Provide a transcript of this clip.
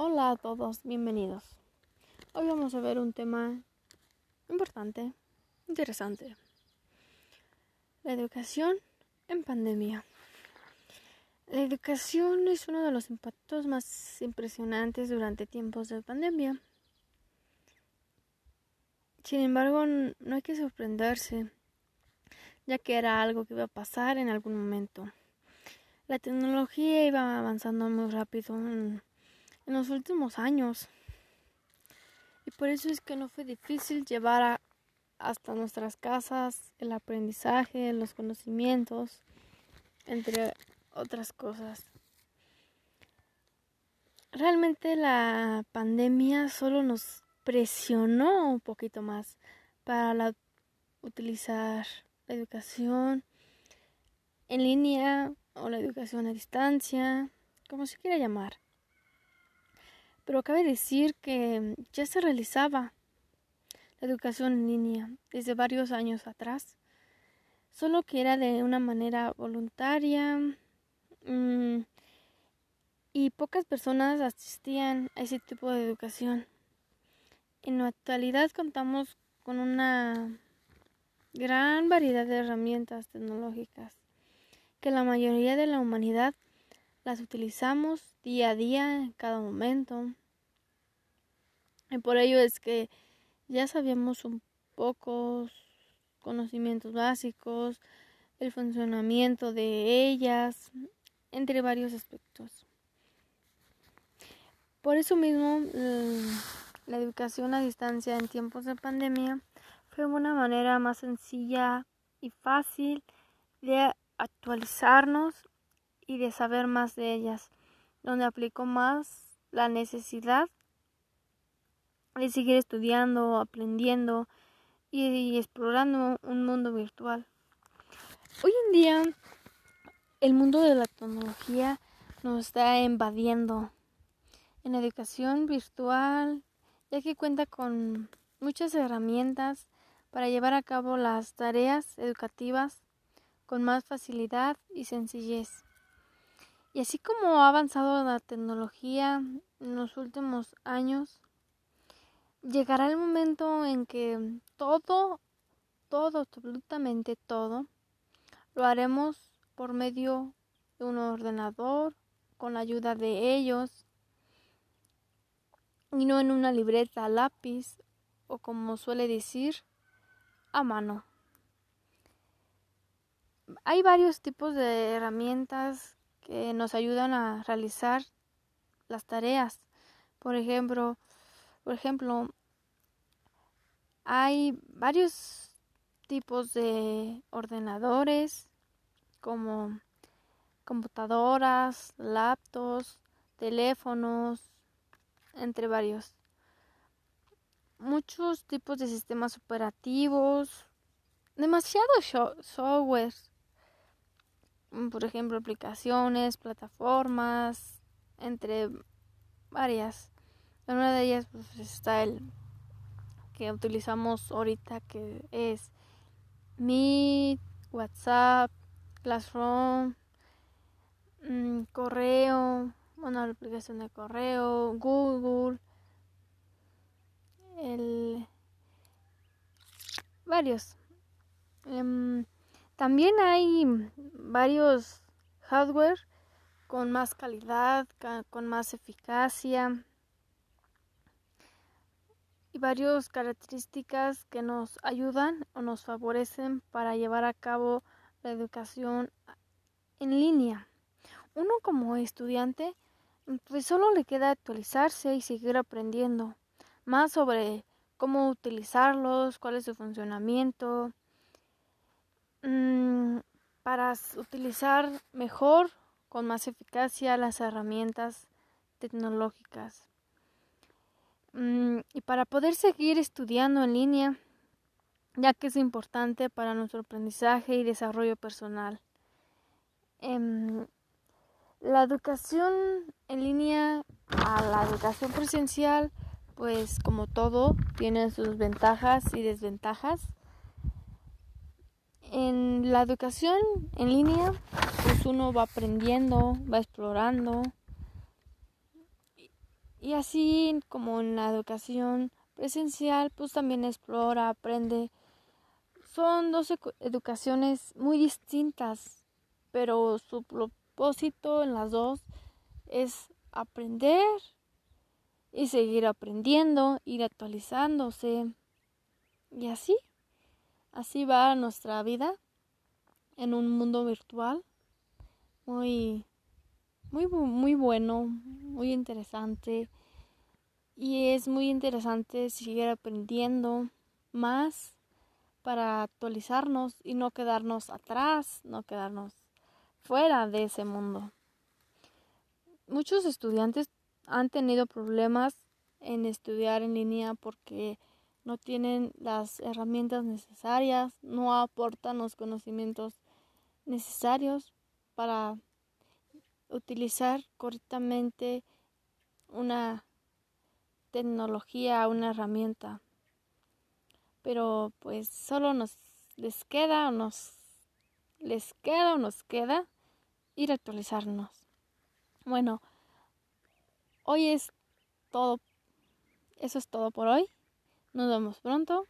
Hola a todos, bienvenidos. Hoy vamos a ver un tema importante, interesante. La educación en pandemia. La educación es uno de los impactos más impresionantes durante tiempos de pandemia. Sin embargo, no hay que sorprenderse, ya que era algo que iba a pasar en algún momento. La tecnología iba avanzando muy rápido en, los últimos años. Y por eso es que no fue difícil llevar hasta nuestras casas el aprendizaje, los conocimientos, entre otras cosas. Realmente la pandemia solo nos presionó un poquito más para utilizar la educación en línea o la educación a distancia, como se quiera llamar. Pero cabe decir que ya se realizaba la educación en línea desde varios años atrás, solo que era de una manera voluntaria mm, y pocas personas asistían a ese tipo de educación. En la actualidad contamos con una gran variedad de herramientas tecnológicas que la mayoría de la humanidad las utilizamos día a día, en cada momento. Y por ello es que ya sabíamos un pocos conocimientos básicos, el funcionamiento de ellas, entre varios aspectos. Por eso mismo, la educación a distancia en tiempos de pandemia fue una manera más sencilla y fácil de actualizarnos y de saber más de ellas, donde aplico más la necesidad de seguir estudiando, aprendiendo y, explorando un mundo virtual. Hoy en día el mundo de la tecnología nos está invadiendo en educación virtual, ya que cuenta con muchas herramientas para llevar a cabo las tareas educativas con más facilidad y sencillez. Y así como ha avanzado la tecnología en los últimos años, llegará el momento en que todo, todo, absolutamente todo, lo haremos por medio de un ordenador, con la ayuda de ellos, y no en una libreta lápiz o como suele decir, a mano. Hay varios tipos de herramientas que nos ayudan a realizar las tareas. Por ejemplo, por ejemplo, hay varios tipos de ordenadores como computadoras, laptops, teléfonos, entre varios. Muchos tipos de sistemas operativos, demasiados software Mm, por ejemplo, aplicaciones, plataformas, entre varias. una de ellas pues, está el que utilizamos ahorita que es Meet, WhatsApp, Classroom, mm, correo, una aplicación de correo, Google, el varios. Em, también hay varios hardware con más calidad, con más eficacia y varias características que nos ayudan o nos favorecen para llevar a cabo la educación en línea. Uno como estudiante pues solo le queda actualizarse y seguir aprendiendo más sobre cómo utilizarlos, cuál es su funcionamiento, para utilizar mejor, con más eficacia, las herramientas tecnológicas. Mm, y para poder seguir estudiando en línea, ya que es importante para nuestro aprendizaje y desarrollo personal. Em, la educación en línea a la educación presencial, pues como todo, tiene sus ventajas y desventajas. En la educación en línea, pues uno va aprendiendo, va explorando Y así como en la educación presencial, pues también explora, aprende. Son dos educaciones muy distintas, pero su propósito en las dos es aprender y seguir aprendiendo, ir actualizándose. Y así, así va nuestra vida en un mundo virtual muy, muy, muy bueno, muy interesante. Y es muy interesante seguir aprendiendo más para actualizarnos y no quedarnos atrás, no quedarnos fuera de ese mundo. Muchos estudiantes han tenido problemas en estudiar en línea porque no tienen las herramientas necesarias, no aportan los conocimientos necesarios para utilizar correctamente una tecnología, una herramienta. Pero pues solo nos les queda o nos les queda o nos queda ir a actualizarnos. Bueno, hoy es todo. Eso es todo por hoy. Nos vemos pronto.